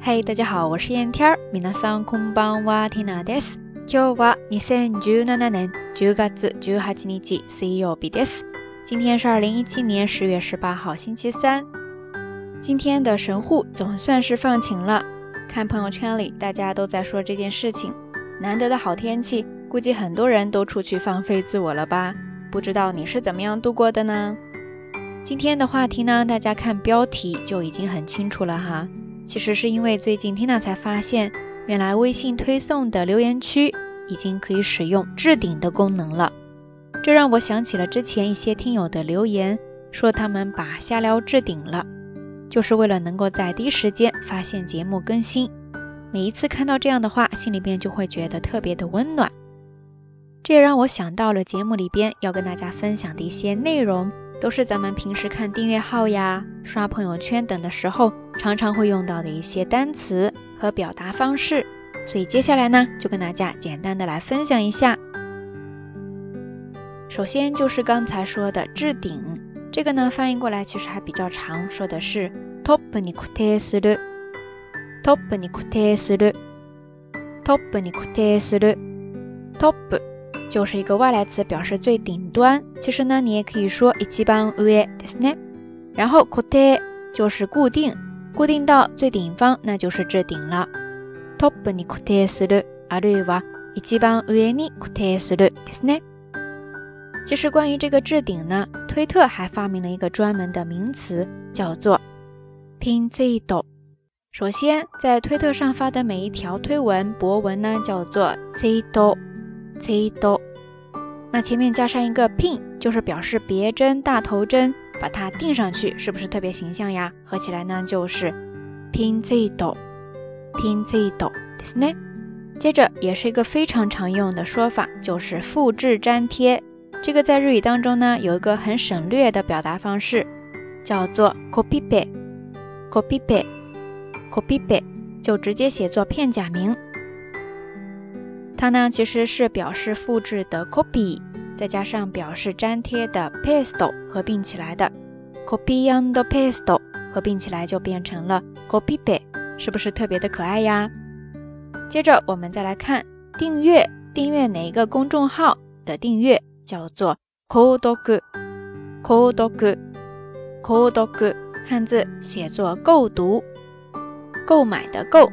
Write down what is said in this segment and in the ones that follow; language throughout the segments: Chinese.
嘿，大家好，我是燕天儿。皆さんこんばんは、ティナです。今日は二千十七年十月十八日水曜日です。今天是二零一七年十月十八号，星期三。今天的神户总算是放晴了。看朋友圈里，大家都在说这件事情。难得的好天气，估计很多人都出去放飞自我了吧？不知道你是怎么样度过的呢？今天的话题呢，大家看标题就已经很清楚了哈。 其实是因为最近 Tina 才发现，原来微信推送的留言区已经可以使用置顶的功能了。这让我想起了之前一些听友的留言，说他们把瞎聊置顶了，就是为了能够在第一时间发现节目更新。每一次看到这样的话，心里边就会觉得特别的温暖。这也让我想到了节目里边要跟大家分享的一些内容。都是咱们平时看订阅号呀、刷朋友圈等的时候，常常会用到的一些单词和表达方式。所以接下来呢，就跟大家简单的来分享一下。首先就是刚才说的置顶，这个呢翻译过来其实还比较长，说的是 top に固定する，top に固定する，top に固定する，top。就是一个外来词，表示最顶端。其实呢，你也可以说一番上ですね。然后固定就是固定， 固定到最顶方，那就是置顶了。トップに固定する、あるいは一番上に固定するですね。其实关于这个置顶呢，推特还发明了一个专门的名词，叫做ピンツイート。首先，在推特上发的每一条推文、博文呢，叫做ツイート。ツイ那前面加上一个 pin，就是表示别针、大头针， 把它钉上去，是不是特别形象呀？合起来呢就是 pin ツイート，pin ツイートですね。接着也是一个非常常用的说法，就是复制粘贴。这个在日语当中呢，有一个很省略的表达方式，叫做コピペ、コピペ、コピペ，就直接写作片假名。它呢其实是表示复制的 copy，再加上表示粘贴的 paste 合并起来的 copy and paste 合并起来就变成了 copy p a 是不是特别的可爱呀？接着我们再来看订阅，订阅哪一个公众号的订阅叫做 kodoku，kodoku，kodoku，汉字写作购读，购买的购，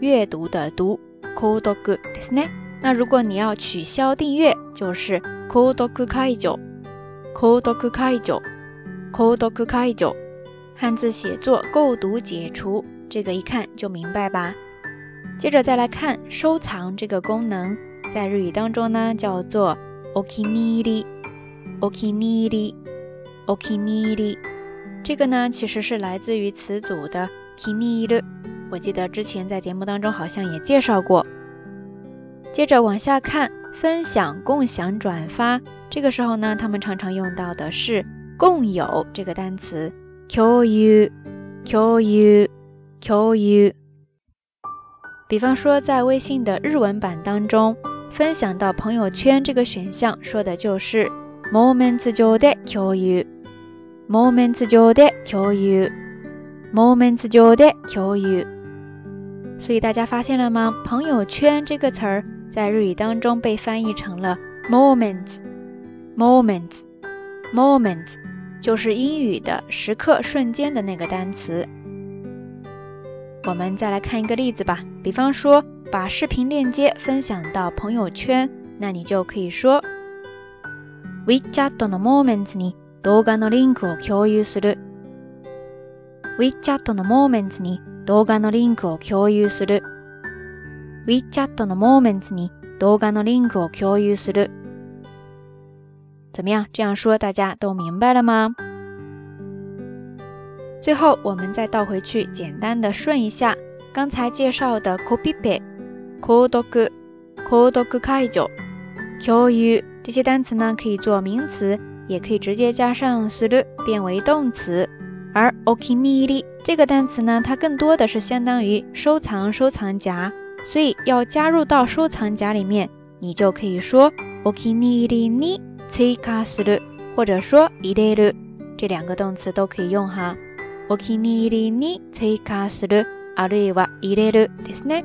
阅读的读，kodoku ですね。那如果你要取消订阅，就是 “kodoku Kaijo”，“kodoku kaijo”，“kodoku kaijo”，汉字写作“购读解除”，这个一看就明白吧。接着再来看收藏这个功能，在日语当中呢叫做 okiniri，okiniri，okiniri，这个呢其实是来自于词组的 “kiniiru”，我记得之前在节目当中好像也介绍过。接着往下看，分享、共享、转发，这个时候呢，他们常常用到的是“共有”这个单词。共有、共有、共有。比方说，在微信的日文版当中，分享到朋友圈这个选项说的就是 “moments 上で共有 ”，“moments 上で共有 ”，“moments 上で共有”。所以大家发现了吗？朋友圈这个词儿。 在日语当中被翻译成了 moments，moments，moments，就是英语的时刻、瞬间的那个单词。我们再来看一个例子吧，比方说把视频链接分享到朋友圈，那你就可以说 WeChat の moments に動画のリンクを共有する。WeChat の moments に動画のリンクを共有する。 WeChat の Moments に動画のリンクを共有する。怎么样？这样说大家都明白了吗？最后我们再倒回去，简单的顺一下刚才介绍的 Copy、購読、購読解除、共有这些单词呢，可以做名词，也可以直接加上する变为动词。而 Okiniiri 这个单词呢，它更多的是相当于收藏、收藏夹。 所以要加入到收藏夹里面，你就可以说 okiniiri ni tsukasuru，或者说 ireru，这两个动词都可以用哈。okiniiri ni tsukasuru あるいは入れるですね。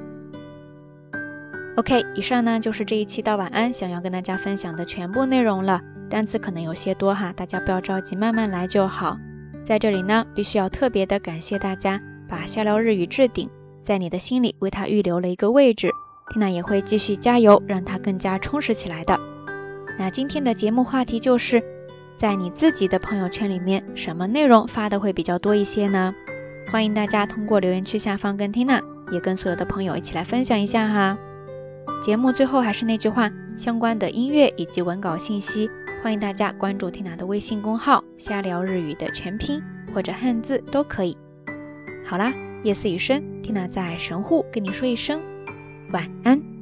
OK，以上呢就是这一期到晚安想要跟大家分享的全部内容了。单词可能有些多哈，大家不要着急，慢慢来就好。在这里呢，必须要特别的感谢大家把下聊日语置顶 在你的心里，为它预留了一个位置。缇娜也会继续加油，让它更加充实起来的。那今天的节目话题就是，在你自己的朋友圈里面，什么内容发的会比较多一些呢？欢迎大家通过留言区下方跟缇娜，也跟所有的朋友一起来分享一下哈。节目最后还是那句话，相关的音乐以及文稿信息，欢迎大家关注缇娜的微信公号“瞎聊日语”的全拼或者汉字都可以。好啦，夜色已深，缇娜在神户跟你说一声。晚安。